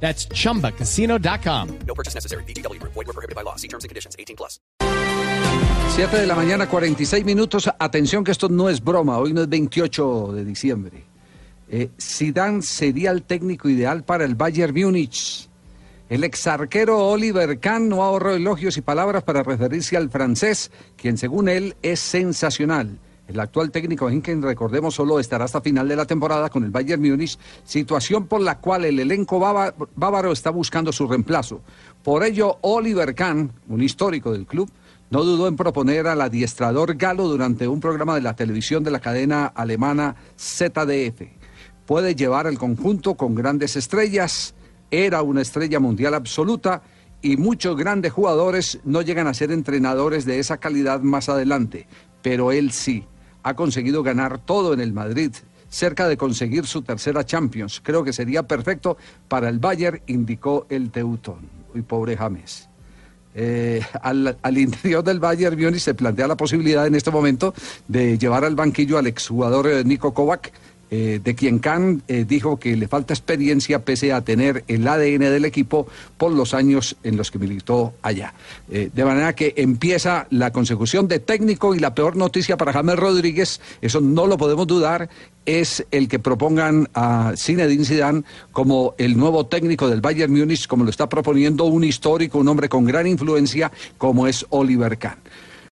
That's chumbacasino.com. No purchase necessary. BGW. Void were prohibited by law. See terms and conditions. 18 plus. 7 de la mañana, 46 minutos. Atención que esto no es broma. Hoy no es 28 de diciembre. Eh, Zidane sería el técnico ideal para el Bayern Múnich. El exarquero Oliver Kahn no ahorró elogios y palabras para referirse al francés, quien según él es sensacional. El actual técnico Hinken, recordemos, solo estará hasta final de la temporada con el Bayern Múnich, situación por la cual el elenco báva- bávaro está buscando su reemplazo. Por ello, Oliver Kahn, un histórico del club, no dudó en proponer al adiestrador galo durante un programa de la televisión de la cadena alemana ZDF. Puede llevar el conjunto con grandes estrellas, era una estrella mundial absoluta y muchos grandes jugadores no llegan a ser entrenadores de esa calidad más adelante, pero él sí ha conseguido ganar todo en el Madrid, cerca de conseguir su tercera Champions. Creo que sería perfecto para el Bayern, indicó el Teutón. Uy, pobre James. Eh, al, interior del Bayern Múnich se plantea la posibilidad en este momento de llevar al banquillo al exjugador eh, Nico Kovac, eh, de quien Kahn eh, dijo que le falta experiencia pese a tener el ADN del equipo por los años en los que militó allá. Eh, de manera que empieza la consecución de técnico y la peor noticia para James Rodríguez, eso no lo podemos dudar, es el que propongan a Zinedine Zidane como el nuevo técnico del Bayern Múnich, como lo está proponiendo un histórico, un hombre con gran influencia como es Oliver Kahn.